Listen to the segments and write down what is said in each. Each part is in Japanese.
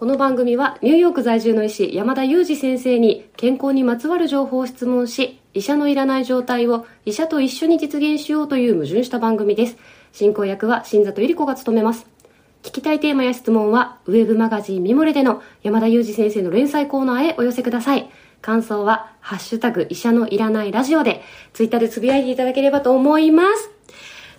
この番組はニューヨーク在住の医師山田裕二先生に健康にまつわる情報を質問し、医者のいらない状態を医者と一緒に実現しようという矛盾した番組です。進行役は新里ゆり子が務めます。聞きたいテーマや質問は、ウェブマガジンミモレでの山田裕二先生の連載コーナーへお寄せください。感想は、ハッシュタグ医者のいらないラジオで、ツイッターでつぶやいていただければと思います。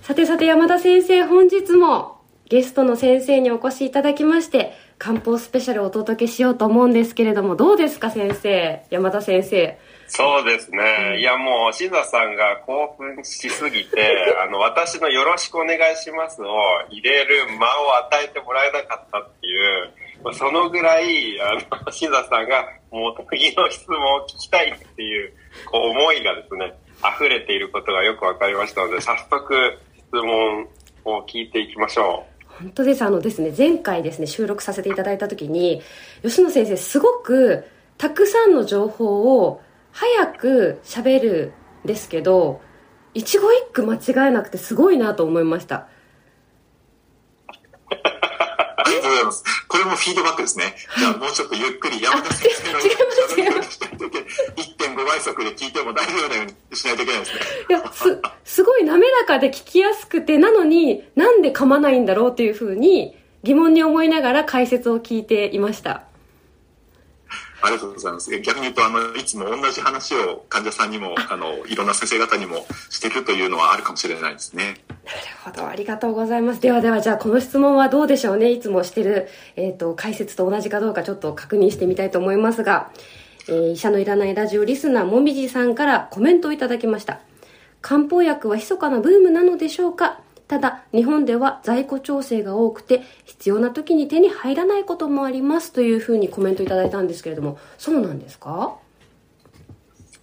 さてさて山田先生、本日もゲストの先生にお越しいただきまして、漢方スペシャルをお届けしようと思うんですけれども、どうですか先生、山田先生。そうですね。いやもう、志座さんが興奮しすぎて、あの、私のよろしくお願いしますを入れる間を与えてもらえなかったっていう、そのぐらい、あの、志座さんがもう次の質問を聞きたいっていう、こう、思いがですね、溢れていることがよくわかりましたので、早速質問を聞いていきましょう。本当ですあのですね前回ですね収録させていただいた時に吉野先生すごくたくさんの情報を早く喋るんですけど一語一句間違えなくてすごいなと思いましたありがとうございます。これもフィードバックですね。じゃあもうちょっとゆっくり山田先生の喋り方したいとき、1.5倍速で聞いても大丈夫なようにしないといけないですね。いや、す、すごい滑らかで聞きやすくて、なのになんで噛まないんだろうっていうふうに疑問に思いながら解説を聞いていました。ありがとうございます。逆に言うと、あの、いつも同じ話を患者さんにも、あの、いろんな先生方にもしてるというのはあるかもしれないですね。なるほど。ありがとうございます。ではでは、じゃあ、この質問はどうでしょうね。いつもしてる、えっ、ー、と、解説と同じかどうかちょっと確認してみたいと思いますが、えー、医者のいらないラジオリスナー、もみじさんからコメントをいただきました。漢方薬は密かなブームなのでしょうか？ただ、日本では在庫調整が多くて、必要な時に手に入らないこともありますというふうにコメントいただいたんですけれども、そうなんですか？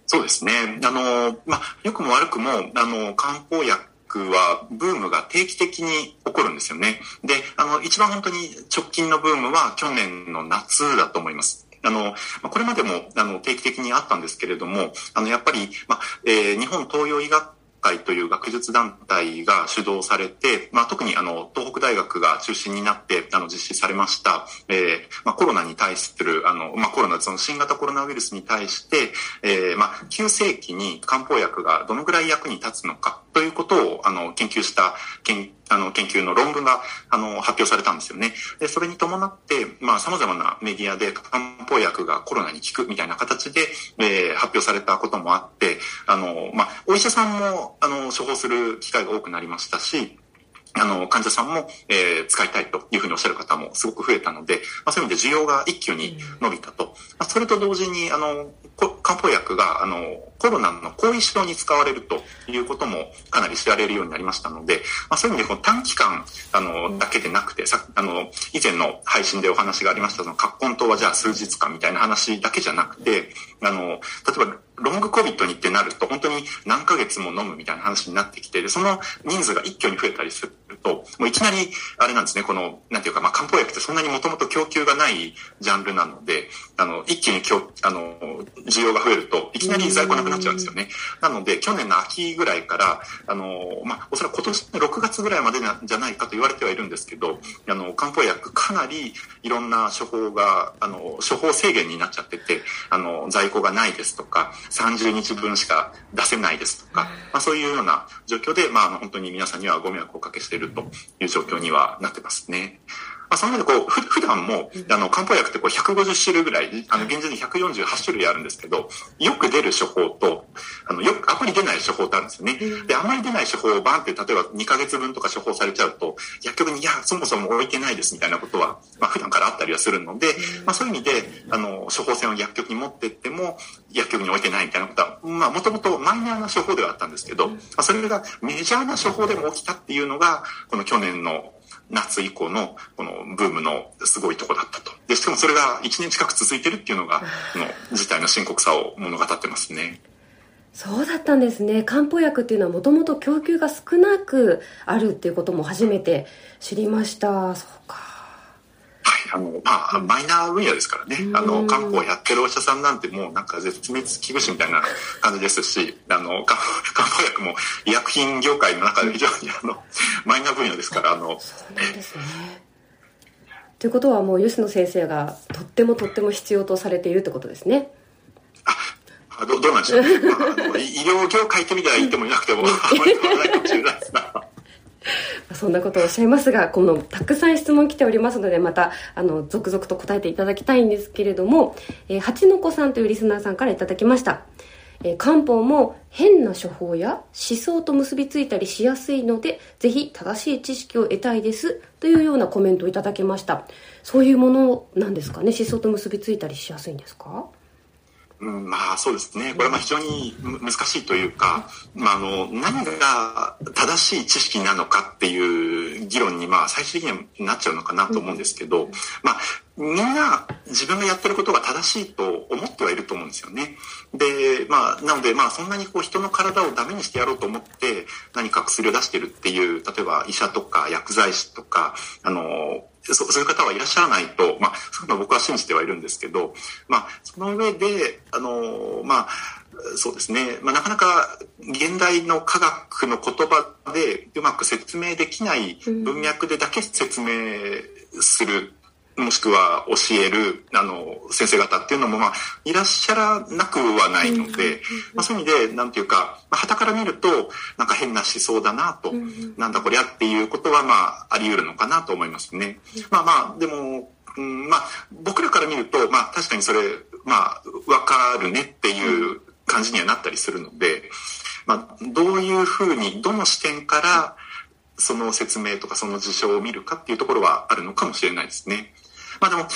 そうですね。あの、まあ、良くも悪くも、あの、漢方薬はブームが定期的に起こるんですよね。で、あの、一番本当に直近のブームは去年の夏だと思います。あの、これまでも、あの、定期的にあったんですけれども、あの、やっぱり、ま、えー、日本東洋医学会という学術団体が主導されて、まあ、特にあの東北大学が中心になってあの実施されました、えーまあ、コロナに対するあの、まあ、コロナその新型コロナウイルスに対して、えーまあ、急性期に漢方薬がどのぐらい役に立つのかということをあの研究した研あの研究の論文があの発表されたんですよね。でそれに伴って、まあ、様々なメディアで漢方薬がコロナに効くみたいな形で、えー、発表されたこともあって、あの、まあ、お医者さんもあの処方する機会が多くなりましたし、あの、患者さんも、えー、使いたいというふうにおっしゃる方もすごく増えたので、まあ、そういう意味で需要が一挙に伸びたと。まあ、それと同時に、あの、漢方薬が、あの、コロナの後遺症に使われるということもかなり知られるようになりましたので、まあ、そういう意味でこの短期間、あの、だけでなくて、さ、あの、以前の配信でお話がありました、その、葛根湯はじゃあ数日間みたいな話だけじゃなくて、あの、例えば、ロングコビットにってなると、本当に何ヶ月も飲むみたいな話になってきて、で、その人数が一挙に増えたりすると、もういきなり、あれなんですね、この、なんていうか、まあ、漢方薬ってそんなにもともと供給がないジャンルなので、あの、一気に今日、あの、需要が増えると、いきなり在庫なくなっちゃうんですよね。なので、去年の秋ぐらいから、あの、まあ、おそらく今年の6月ぐらいまでじゃないかと言われてはいるんですけど、あの、漢方薬かなりいろんな処方が、あの、処方制限になっちゃってて、あの、在庫がないですとか、30日分しか出せないですとか、まあ、そういうような状況で、まあ、本当に皆さんにはご迷惑をおかけしているという状況にはなってますね。まあ、その上でこう、ふ普段も、あの、漢方薬ってこう150種類ぐらい、あの、現状に148種類あるんですけど、よく出る処方と、あの、よく、あまり出ない処方ってあるんですよね。で、あまり出ない処方をバンって、例えば2ヶ月分とか処方されちゃうと、薬局に、いや、そもそも置いてないですみたいなことは、まあ、普段からあったりはするので、まあ、そういう意味で、あの、処方箋を薬局に持ってっても、薬局に置いてないみたいなことは、まあ、もともとマイナーな処方ではあったんですけど、まあ、それがメジャーな処方でも起きたっていうのが、この去年の夏以降のこのブームのすごいとこだったと。で、しかもそれが1年近く続いてるっていうのが、この事態の深刻さを物語ってますね。そうだったんですね。漢方薬っていうのはもともと供給が少なくあるっていうことも初めて知りました。そうか。あの、まあ、マイナー分野ですからね。あの、漢方やってるお医者さんなんてもうなんか絶滅危惧種みたいな感じですし、あの、漢方薬も医薬品業界の中で非常にあの、マイナー分野ですから、あの、そうなんですね。ということはもう吉野先生がとってもとっても必要とされているってことですね。あどどうなんでしょうね、まあ、医療業界ってみたら言ってもいなくても、あまり変わらないかもしれないですが。そんなことをおっしゃいますが、このたくさん質問来ておりますので、また、あの、続々と答えていただきたいんですけれども、えー、八の子さんというリスナーさんからいただきました。えー、漢方も変な処方や思想と結びついたりしやすいので、ぜひ正しい知識を得たいです。というようなコメントをいただきました。そういうものなんですかね？思想と結びついたりしやすいんですか？うん、まあそうですね。これはま非常に難しいというか、まああの、何が正しい知識なのかっていう議論にまあ最終的にはなっちゃうのかなと思うんですけど、まあみんな自分がやってることが正しいと思ってはいると思うんですよね。で、まあなのでまあそんなにこう人の体をダメにしてやろうと思って何か薬を出してるっていう、例えば医者とか薬剤師とか、あの、そそういう方はいらっしゃらないと、まあ、そういうの僕は信じてはいるんですけど、まあ、その上で、あの、まあ、そうですね、まあ、なかなか現代の科学の言葉でうまく説明できない文脈でだけ説明するもしくは教える、あの、先生方っていうのも、まあ、いらっしゃらなくはないので、まあ、そういう意味で、なんていうか、まあ、旗から見ると、なんか変な思想だなと、なんだこりゃっていうことは、まあ、あり得るのかなと思いますね。まあまあ、でも、うん、まあ、僕らから見ると、まあ、確かにそれ、まあ、わかるねっていう感じにはなったりするので、まあ、どういうふうに、どの視点から、その説明とかその事象を見るかっていうところはあるのかもしれないですね。まあでも、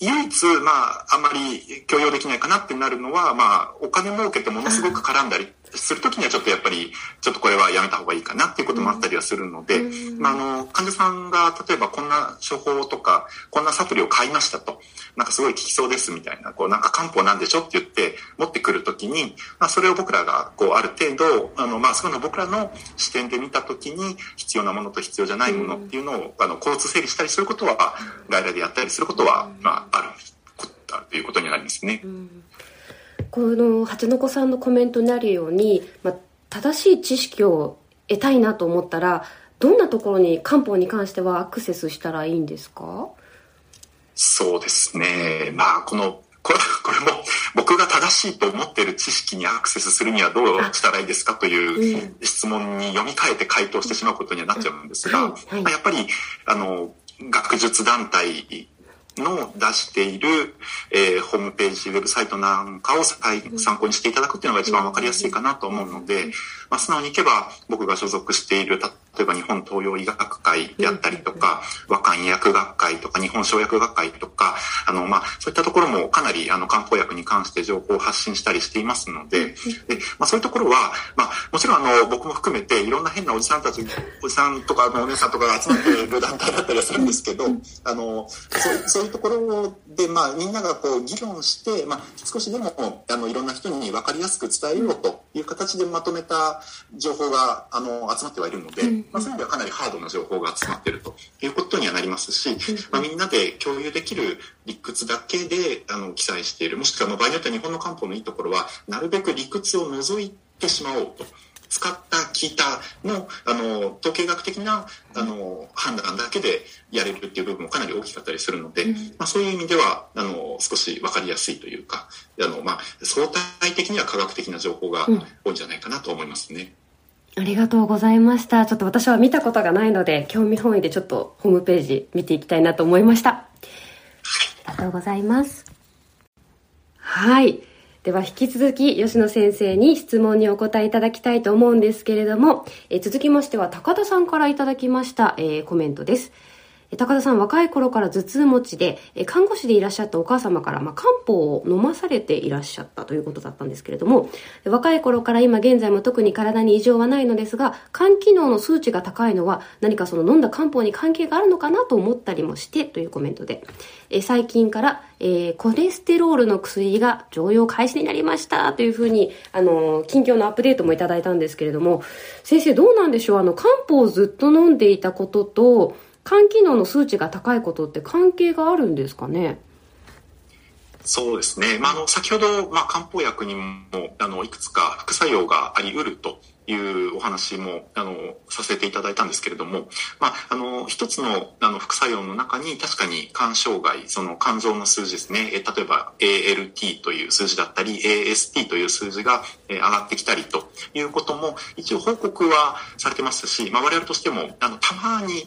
唯一、まあ、あんまり許容できないかなってなるのは、まあ、お金儲けてものすごく絡んだりするときにはちょっとやっぱり、ちょっとこれはやめた方がいいかなっていうこともあったりはするので、まあ、あの、患者さんが例えばこんな処方とか、こんなサプリを買いましたと、なんかすごい効きそうですみたいな、こう、なんか漢方なんでしょって言って持ってくるときに、まあ、それを僕らが、こう、ある程度、あの、まあ、その僕らの視点で見たときに、必要なものと必要じゃないものっていうのを、あの、交通整理したりすることは、外来でやったりすることは、まあ、ある、ということになりますね。うんこの八の子さんのコメントにあるように、まあ、正しい知識を得たいなと思ったらどんなところに漢方に関してはアクセスしたらいいんですか？そうですね。まあこのこれこれも僕が正しいと思っている知識にアクセスするにはどうしたらいいですかという質問に読み替えて回答してしまうことにはなっちゃうんですが、やっぱりあの学術団体の出している、えー、ホームページ、ウェブサイトなんかを参考にしていただくっていうのが一番わかりやすいかなと思うので、まあ、素直にいけば僕が所属している、例えば日本東洋医学会であったりとか、和漢医薬学会とか、日本生薬学会とか、あの、まあ、そういったところもかなり、あの、漢方薬に関して情報を発信したりしていますので、で、まあ、そういうところは、まあ、もちろん、あの、僕も含めて、いろんな変なおじさんたち、おじさんとか、お姉さんとかが集まっている団体だったりはするんですけど、あの、そうそういうところで、まあ、みんながこう、議論して、まあ、少しでも、あの、いろんな人に分かりやすく伝えようという形でまとめた情報が、あの、集まってはいるので、まあ、そういう意味ではかなりハードな情報が集まっているということにはなりますし、まあ、みんなで共有できる理屈だけであの記載している。もしくは場合によっては日本の漢方のいいところはなるべく理屈を除いてしまおうと。使った聞いたのあの統計学的なあの判断だけでやれるっていう部分もかなり大きかったりするので、うん、まあ、そういう意味ではあの少し分かりやすいというかあの、まあ、相対的には科学的な情報が多いんじゃないかなと思いますね。うんありがとうございました。ちょっと私は見たことがないので、興味本位でちょっとホームページ見ていきたいなと思いました。ありがとうございます。はい。では引き続き吉野先生に質問にお答えいただきたいと思うんですけれども、え続きましては高田さんからいただきました、えー、コメントです。高田さん、若い頃から頭痛持ちで、看護師でいらっしゃったお母様から、まあ、漢方を飲まされていらっしゃったということだったんですけれども、若い頃から今現在も特に体に異常はないのですが、肝機能の数値が高いのは何かその飲んだ漢方に関係があるのかなと思ったりもしてというコメントで、え最近から、えー、コレステロールの薬が常用開始になりましたというふうに、あの、近況のアップデートもいただいたんですけれども、先生どうなんでしょう？あの、漢方をずっと飲んでいたことと、肝機能の数値が高いことって関係があるんですかね？そうですね。まあ、あの、先ほど、まあ、漢方薬にも、あの、いくつか副作用があり得るというお話も、あの、させていただいたんですけれども、まあ、あの、一つの、あの、副作用の中に確かに肝障害、その肝臓の数字ですね、え例えば ALT という数字だったり、AST という数字が、え上がってきたりということも、一応報告はされてますし、まあ、我々としても、あの、たまに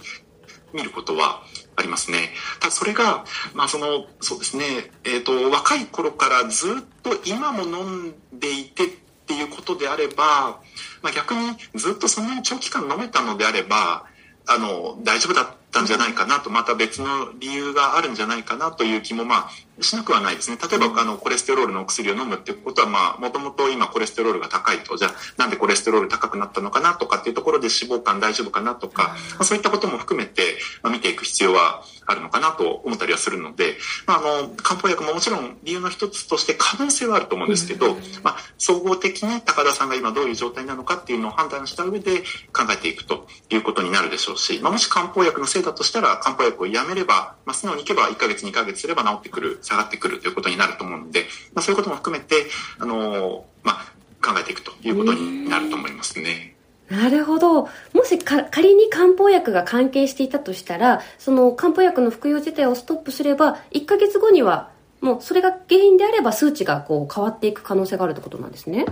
見ることはありますね。ただそれが、まあその、そうですね、えっ、ー、と、若い頃からずっと今も飲んでいてっていうことであれば、まあ、逆にずっとそんなに長期間飲めたのであれば、あの、大丈夫だったんじゃないかなと、また別の理由があるんじゃないかなという気も、まあ、しなくはないですね。例えば、あの、コレステロールのお薬を飲むっていうことは、まあ、もともと今コレステロールが高いと、じゃあ、なんでコレステロール高くなったのかなとかっていうところで脂肪肝大丈夫かなとか、まあ、そういったことも含めて、まあ、見ていく必要はあるのかなと思ったりはするので、まあ、あの、漢方薬ももちろん理由の一つとして可能性はあると思うんですけど、まあ、総合的に高田さんが今どういう状態なのかっていうのを判断した上で考えていくということになるでしょうし、まあ、もし漢方薬のせいだとしたら、漢方薬をやめれば、まあ、素直にいけば1ヶ月2ヶ月すれば治ってくる、下がってくるということになると思うので、まあ、そういうことも含めて、あのまあ、考えていくということになると思いますね。なるほど。もし仮に漢方薬が関係していたとしたら、その漢方薬の服用自体をストップすれば、1ヶ月後には、もうそれが原因であれば数値がこう変わっていく可能性があるってことなんですね。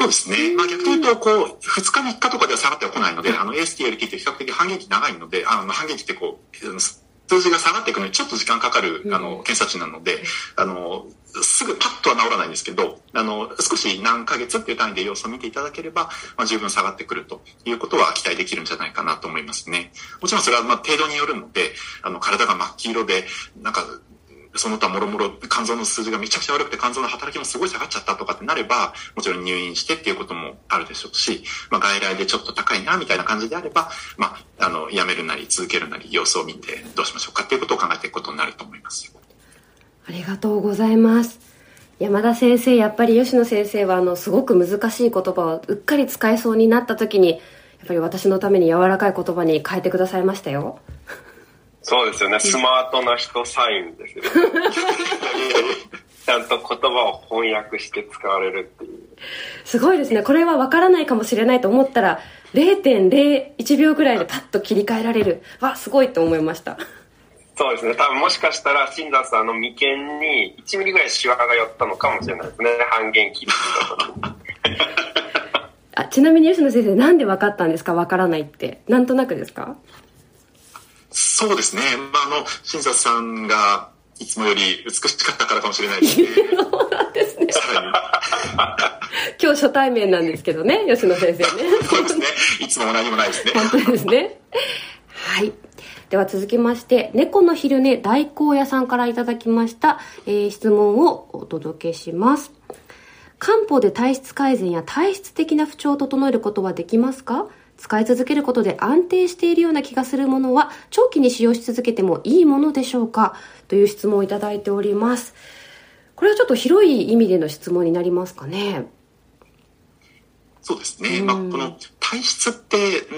そうですね。まあ逆に言うと、こう、2日3日とかでは下がってはこないので、あの ASTLT って比較的半減期長いので、あの半減期ってこう、数字が下がっていくのにちょっと時間かかる、あの、検査値なので、あの、すぐパッとは治らないんですけど、あの、少し何ヶ月っていう単位で様子を見ていただければ、まあ、十分下がってくるということは期待できるんじゃないかなと思いますね。もちろんそれはまあ程度によるので、あの、体が真っ黄色で、なんか、その他もろもろ肝臓の数字がめちゃくちゃ悪くて肝臓の働きもすごい下がっちゃったとかってなれば、もちろん入院してっていうこともあるでしょうし、まあ、外来でちょっと高いなみたいな感じであれば、まあ、あの、やめるなり続けるなり様子を見てどうしましょうかっていうことを考えていくことになると思います。ありがとうございます。山田先生、やっぱり吉野先生はあの、すごく難しい言葉をうっかり使えそうになった時に、やっぱり私のために柔らかい言葉に変えてくださいましたよ。そうですよね。スマートな人サインですよね。ちゃんと言葉を翻訳して使われるっていう。すごいですね。これはわからないかもしれないと思ったら、0.01秒ぐらいでパッと切り替えられる。わ、すごいと思いました。そうですね。多分もしかしたら、新田さんの眉間に1ミリぐらいシワが寄ったのかもしれないですね。半減期 あちなみに吉野先生、なんで分かったんですか？分からないって。なんとなくですか？そうですね。まあ、あの、新田さんがいつもより美しかったからかもしれないですね。そうなんですね。今日初対面なんですけどね、吉野先生ね。そうですね。いつも何もないですね。本当ですね。はい。では続きまして、猫の昼寝大根屋さんからいただきました、えー、質問をお届けします。漢方で体質改善や体質的な不調を整えることはできますか？使い続けることで安定しているような気がするものは長期に使用し続けてもいいものでしょうか？という質問をいただいております。これはちょっと広い意味での質問になりますかね？そうですね。まあ、この体質って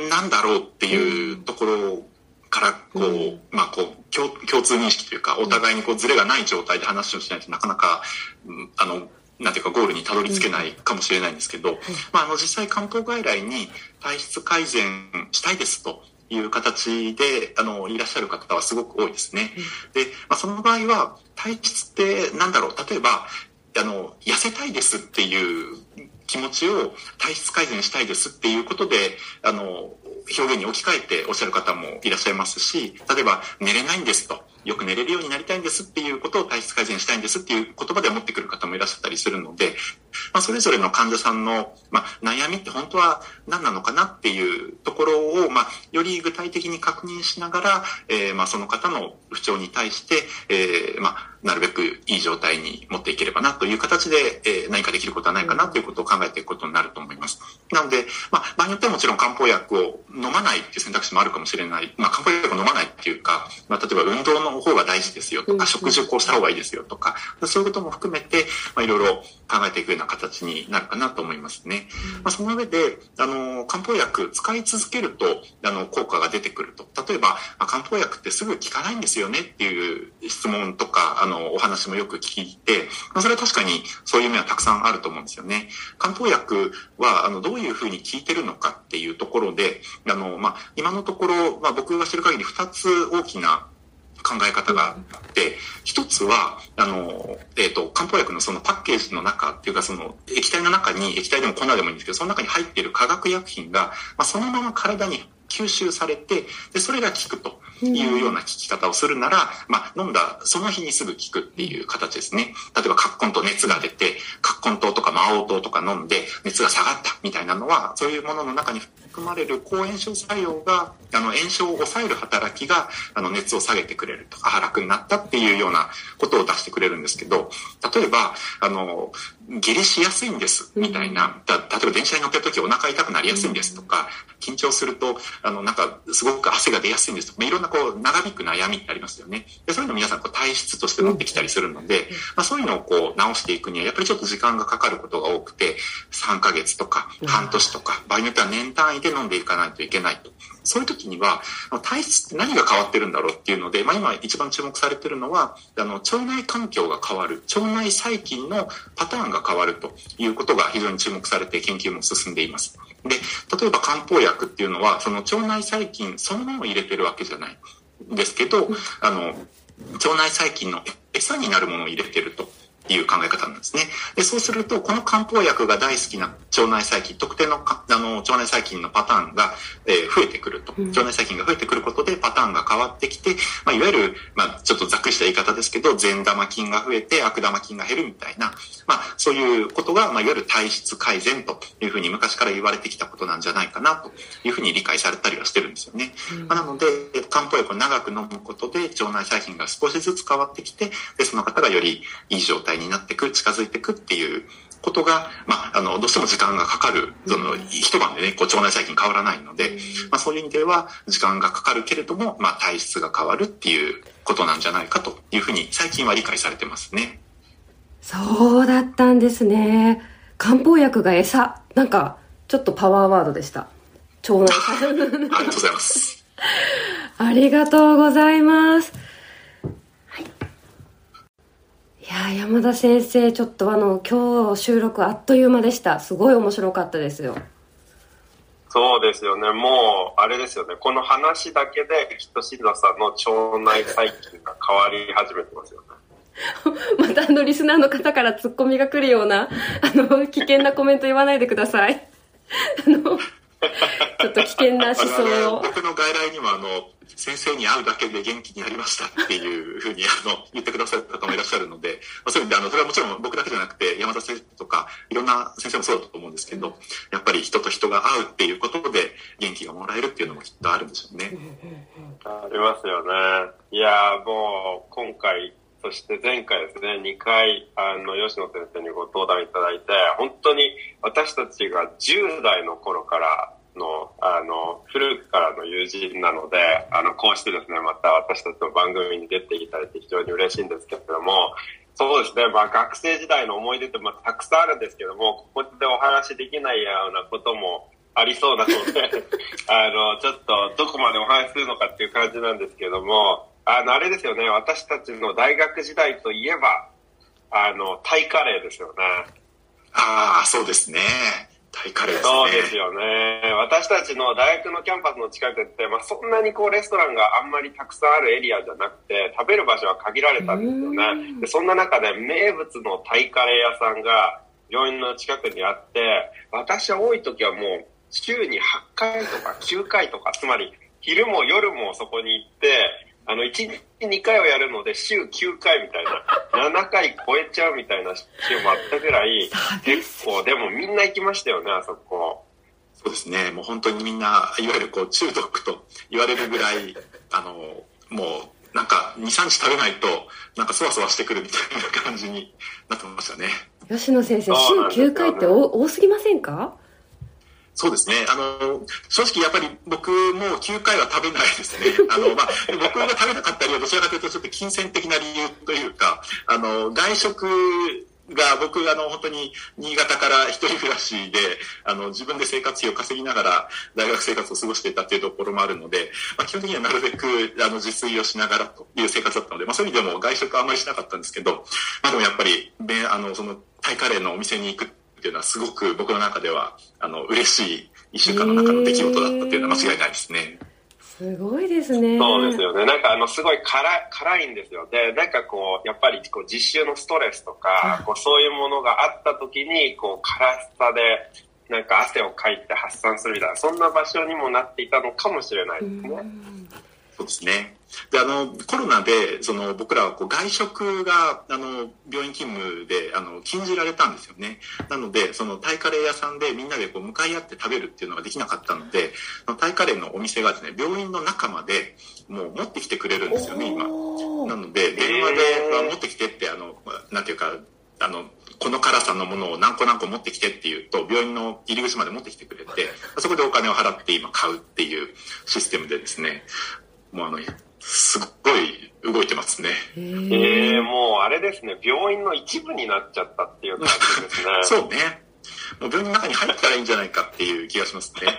何だろうっていうところからこう、うん、まあこう共共通認識というかお互いにこうズレがない状態で話をしないとなかなか、うん、あのなんていうかゴールにたどり着けないかもしれないんですけど、うん、まあ、あの実際漢方外来に体質改善したいですという形であのいらっしゃる方はすごく多いですね。で、まあ、その場合は体質ってなんだろう例えばあの痩せたいですっていう気持ちを体質改善したいですっていうことであの表現に置き換えておっしゃる方もいらっしゃいますし、例えば寝れないんですと。よく寝れるようになりたいんですっていうことを体質改善したいんですっていう言葉で持ってくる方もいらっしゃったりするので、まあ、それぞれの患者さんの、まあ、悩みって本当は何なのかなっていうところを、まあ、より具体的に確認しながら、えー、まあ、その方の不調に対して、えー、まあ、なるべくいい状態に持っていければなという形で、えー、何かできることはないかなということを考えていくことになると思います。なので、まあ、場合によってはもちろん漢方薬を飲まないっていう選択肢もあるかもしれない。まあ、漢方薬を飲まないっていうか、まあ、例えば運動の方が大事ですよとか、食事をこうした方がいいですよとか、そういうことも含めて、まあ、いろいろ考えていくような形になるかなと思いますね。まあ、その上で、あの、漢方薬使い続けると、あの、効果が出てくると。例えば、まあ、漢方薬ってすぐ効かないんですよねっていう質問とか、あの、のお話もよく聞いて、まあ、それは確かにそういう面はたくさんあると思うんですよね。漢方薬は、あの、どういうふうに効いてるのかっていうところで、あの、まあ、今のところ、まあ、僕が知る限り2つ大きな考え方があって、一つは、あの、えっ、ー、と、漢方薬のそのパッケージの中っていうか、その液体の中に、液体でも粉でもいいんですけど、その中に入っている化学薬品が、まあ、そのまま体に吸収されて、で、それが効くというような効き方をするなら、まあ、飲んだその日にすぐ効くっていう形ですね。例えば、葛根と熱が出て、葛根糖とか魔王糖とか飲んで熱が下がったみたいなのは、そういうものの中に含まれる抗炎症作用が、あの、炎症を抑える働きが、あの、熱を下げてくれるとか、楽になったっていうようなことを出してくれるんですけど、例えば、あの、下痢しやすいんです、みたいな。例えば電車に乗ってる時お腹痛くなりやすいんですとか、緊張すると、あの、なんか、すごく汗が出やすいんですとか、いろんなこう、長引く悩みってありますよね。で、そういうの皆さんこう体質として持ってきたりするので、まあそういうのをこう、直していくには、やっぱりちょっと時間がかかることが多くて、3ヶ月とか、半年とか、場合によっては年単位で飲んでいかないといけないと。そういう時には、体質って何が変わってるんだろうっていうので、まあ今一番注目されてるのは、あの、腸内環境が変わる、腸内細菌のパターンが変わるということが非常に注目されて研究も進んでいます。で、例えば漢方薬っていうのは、その腸内細菌そのものを入れてるわけじゃないんですけど、あの、腸内細菌の餌になるものを入れてるという考え方なんですね。で、そうすると、この漢方薬が大好きな腸内細菌、特定のあの腸内細菌のパターンが、えー、増えてくると。腸内細菌が増えてくることでパターンが変わってきて、まあ、いわゆる、まあ、ちょっとざっくりした言い方ですけど、善玉菌が増えて悪玉菌が減るみたいな、まあ、そういうことが、まあ、いわゆる体質改善というふうに昔から言われてきたことなんじゃないかなというふうに理解されたりはしてるんですよね。うん、まあ、なので、漢方薬を長く飲むことで腸内細菌が少しずつ変わってきて、で、その方がよりいい状態になっていく、近づいていくっていうことが、まあ、あの、どうしても時間がかかる、その、一晩でね、こう、腸内細菌変わらないので、まあ、そういう意味では、時間がかかるけれども、まあ、体質が変わるっていうことなんじゃないかというふうに、最近は理解されてますね。そうだったんですね。漢方薬が餌。なんか、ちょっとパワーワードでした。腸内細菌。ありがとうございます。ありがとうございます。や山田先生ちょっとあの今日収録あっという間でした。すごい面白かったですよ。そうですよね。もうあれですよね。この話だけできっと新田さんの腸内細菌が変わり始めてますよね。またあのリスナーの方からツッコミが来るようなあの危険なコメント言わないでください。あの ちょっと危険な思想を僕の外来にもあの先生に会うだけで元気になりましたっていうふうにあの言ってくださる方もいらっしゃるので、まあ、そういう意味であのそれはもちろん僕だけじゃなくて山田先生とかいろんな先生もそうだと思うんですけどやっぱり人と人が会うっていうことで元気がもらえるっていうのもきっとあるんでしょうね。ありますよね。いやもう今回そして前回ですね、2回、あの、吉野先生にご登壇いただいて、本当に私たちが10代の頃からの、あの、古くからの友人なので、あの、こうしてですね、また私たちの番組に出ていただいて非常に嬉しいんですけれども、そうですね、まあ学生時代の思い出ってまあたくさんあるんですけども、ここでお話しできないようなこともありそうなので、あの、ちょっとどこまでお話しするのかっていう感じなんですけども、あの、あれですよね、私たちの大学時代といえば、あの、タイカレーですよね。ああ、そうですね。タイカレーですね。そうですよね。私たちの大学のキャンパスの近くって、まあ、そんなにこうレストランがあんまりたくさんあるエリアじゃなくて、食べる場所は限られたんですよね。でそんな中で名物のタイカレー屋さんが病院の近くにあって、私は多い時はもう週に8回とか9回とか、つまり昼も夜もそこに行って、あの、1日2回をやるので、週9回みたいな、7回超えちゃうみたいな週もあったぐらい、結構、でもみんな行きましたよね、あそこ。そうですね、もう本当にみんな、いわゆるこう中毒と言われるぐらい、あの、もう、なんか2、3日食べないと、なんかそわそわしてくるみたいな感じになってましたね。吉野先生、週9回って多すぎませんか？そうですね。あの、正直やっぱり僕も9回は食べないですね。あの、まあ、僕が食べなかった理由はどちらかというとちょっと金銭的な理由というか、あの、外食が、僕、あの、本当に、新潟から一人暮らしで、あの、自分で生活費を稼ぎながら、大学生活を過ごしていたっていうところもあるので、まあ、基本的にはなるべく、あの、自炊をしながらという生活だったので、まあ、そういう意味でも外食あんまりしなかったんですけど、まあ、でもやっぱり、あの、その、タイカレーのお店に行くっていうのは、すごく僕の中では、あの、嬉しい一週間の中の出来事だったっていうのは間違いないですね。すごいですね。そうですよね。なんかあの、すごい辛い、辛いんですよ。で、なんかこう、やっぱりこう、実習のストレスとか、こう、そういうものがあった時に、こう、辛さで、なんか汗をかいて発散するみたいな、そんな場所にもなっていたのかもしれないですね。そうですね。で、あの、コロナで、その、僕らはこう外食が、あの、病院勤務で、あの、禁じられたんですよね。なので、その、タイカレー屋さんでみんなでこう、向かい合って食べるっていうのができなかったので、タイカレーのお店がですね、病院の中まで、もう持ってきてくれるんですよね、今。なので、電話で、持ってきてって、あの、なんていうか、あの、この辛さのものを何個何個持ってきてっていうと、病院の入り口まで持ってきてくれて、そこでお金を払って今買うっていうシステムでですね、もうあの、すっごい動いてますね。ええー、もうあれですね、病院の一部になっちゃったっていう感じですね。そうね。もう病院の中に入ったらいいんじゃないかっていう気がしますね。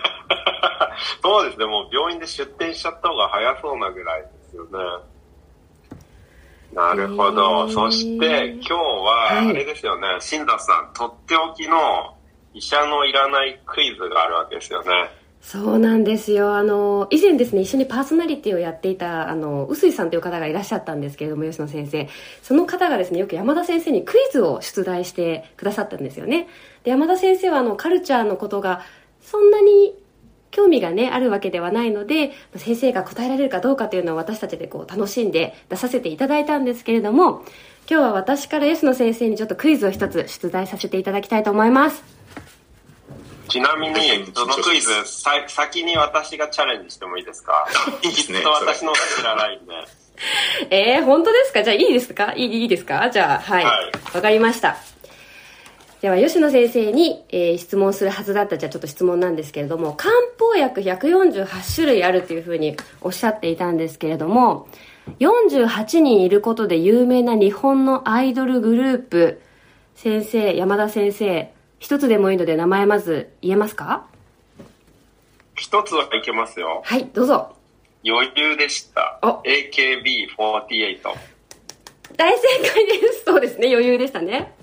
そうですね、もう病院で出店しちゃった方が早そうなぐらいですよね。なるほど。そして今日は、あれですよね、はい、新田さん、とっておきの医者のいらないクイズがあるわけですよね。そうなんですよ。あの、以前ですね、一緒にパーソナリティをやっていた、あの、臼井さんという方がいらっしゃったんですけれども、吉野先生。その方がですね、よく山田先生にクイズを出題してくださったんですよね。で、山田先生は、あの、カルチャーのことが、そんなに興味がね、あるわけではないので、先生が答えられるかどうかというのを私たちでこう、楽しんで出させていただいたんですけれども、今日は私から吉野先生にちょっとクイズを一つ出題させていただきたいと思います。ちなみに、そのクイズ、さ先に私がチャレンジしてもいいですか？いいですね。きっと私の知らないんで。えー、本当ですか？じゃあいいですか？いいいいですか？じゃあ、はい。わ、はい、かりました。では、吉野先生に、えー、質問するはずだったじゃあちょっと質問なんですけれども、漢方薬148種類あるというふうにおっしゃっていたんですけれども、48人いることで有名な日本のアイドルグループ、先生、山田先生、一つでもいいので名前まず言えますか？一つはいけますよ。はい、どうぞ。余裕でした。AKB48。大正解です。そうですね、余裕でしたね。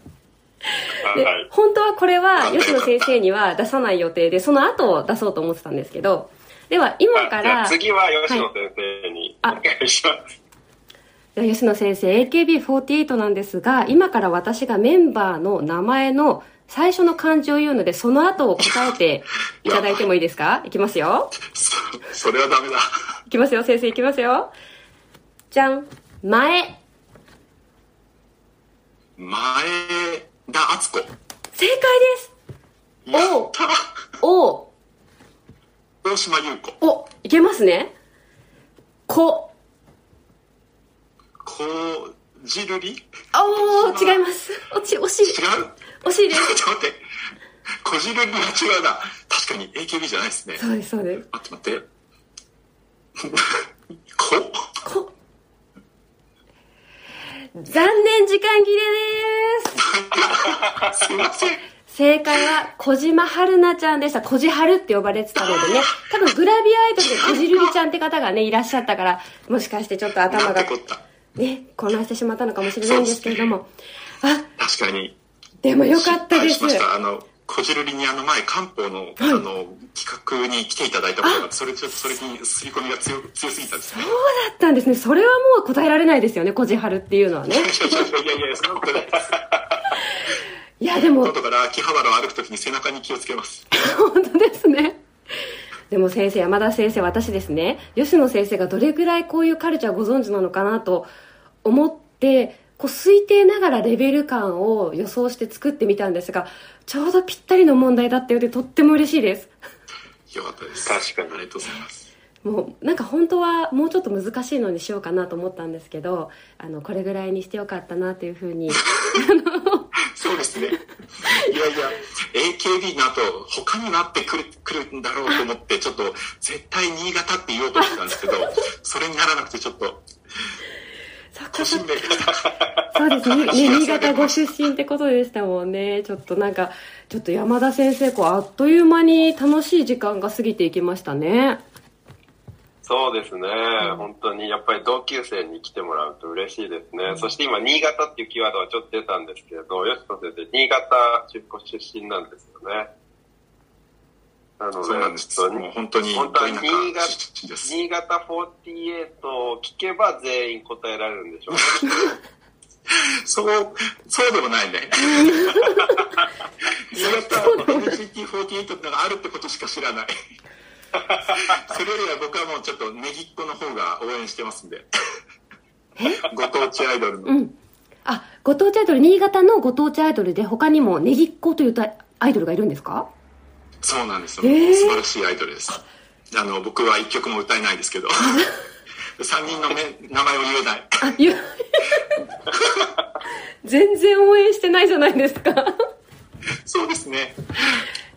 で、はい、本当はこれは吉野先生には出さない予定で、その後出そうと思ってたんですけど、では今から。次は吉野先生にお願いします。はい、吉野先生、AKB48 なんですが、今から私がメンバーの名前の最初の漢字を言うので、その後を答えていただいてもいいですか？いきますよ。そ、それはダメだ。いきますよ、先生いきますよ。じゃん。前。前田敦子。正解ですおお大島優子。お、いけますね。こ。こじるり？おー、違います。おち、惜しい。違う？惜しいです。ちょっと待って。こじるりは違うな。確かに AKB じゃないですね。そうです、そうです。待って待って。こ？こ？残念、時間切れです。すいません。正解は小島春菜ちゃんでした。小じはるって呼ばれてたのでね。多分グラビアアイドルで小じるりちゃんって方がね、いらっしゃったから、もしかしてちょっと頭が、ね、混乱してしまったのかもしれないんですけれども。あ、確かに。でもよかったです。あの、こじるりにあの前、漢方の、はい、あの、企画に来ていただいたことが、それちょっと、それに刷り込みが強、強すぎたんですね。そうだったんですね。それはもう答えられないですよね、こじはるっていうのはね。いやいやいや、そんなことないです。いや、でも。今度から秋葉原を歩くときに背中に気をつけます。本当ですね。でも先生、山田先生、私ですね、吉野先生がどれぐらいこういうカルチャーご存知なのかなと思って、こう推定ながらレベル感を予想して作ってみたんですが、ちょうどぴったりの問題だったようでとっても嬉しいです。よかったです。確かに。ありがとうございます。もうなんか本当はもうちょっと難しいのにしようかなと思ったんですけどあのこれぐらいにしてよかったなというふうに そうですねいやいや AKB の後他になってくるくるんだろうと思ってちょっと絶対新潟って言おうとしてたんですけどそれにならなくてちょっとそうですね。ね、新潟ご出身ってことでしたもんね。ちょっとなんか、ちょっと山田先生、こう、あっという間に楽しい時間が過ぎていきましたね。そうですね、うん、本当にやっぱり同級生に来てもらうと嬉しいですね。うん、そして今、新潟っていうキーワードはちょっと出たんですけれど、吉野先生、新潟出出身なんですよね。なので、そうなんですもう本当に、本当に新潟、新潟48を聞けば全員答えられるんでしょ？う、そう、そうでもないね。新潟 NGT48 ってのがあるってことしか知らない。それよりは僕はもうちょっとネギっ子の方が応援してますんで。ご当地アイドルの。うん。あ、ご当地アイドル、新潟のご当地アイドルで他にもネギっ子というアイドルがいるんですか？そうなんですよ。えー、素晴らしいアイドルです。あの、僕は一曲も歌えないですけど。3人の名前を言えない。あ、言全然応援してないじゃないですか。そうですね。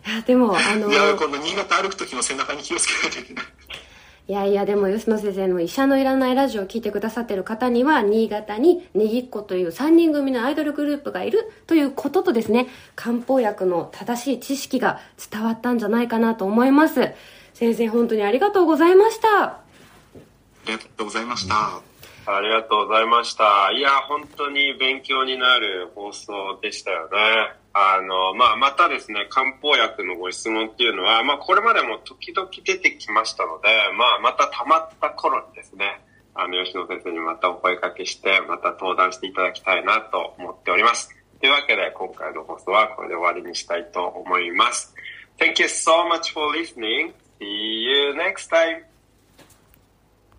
いや、でも、あのいや、今度新潟歩く時の背中に気をつけないといけない。いやいや、でも、吉野先生の医者のいらないラジオを聞いてくださってる方には、新潟にネギっ子という3人組のアイドルグループがいるということとですね、漢方薬の正しい知識が伝わったんじゃないかなと思います。先生、本当にありがとうございました。ありがとうございました。ありがとうございました。いや、本当に勉強になる放送でしたよね。あの、まあ、またですね、漢方薬のご質問っていうのは、まあ、これまでも時々出てきましたので、まあ、また溜まった頃にですね、あの、吉野先生にまたお声掛けして、また登壇していただきたいなと思っております。というわけで、今回の放送はこれで終わりにしたいと思います。Thank you so much for listening. See you next time.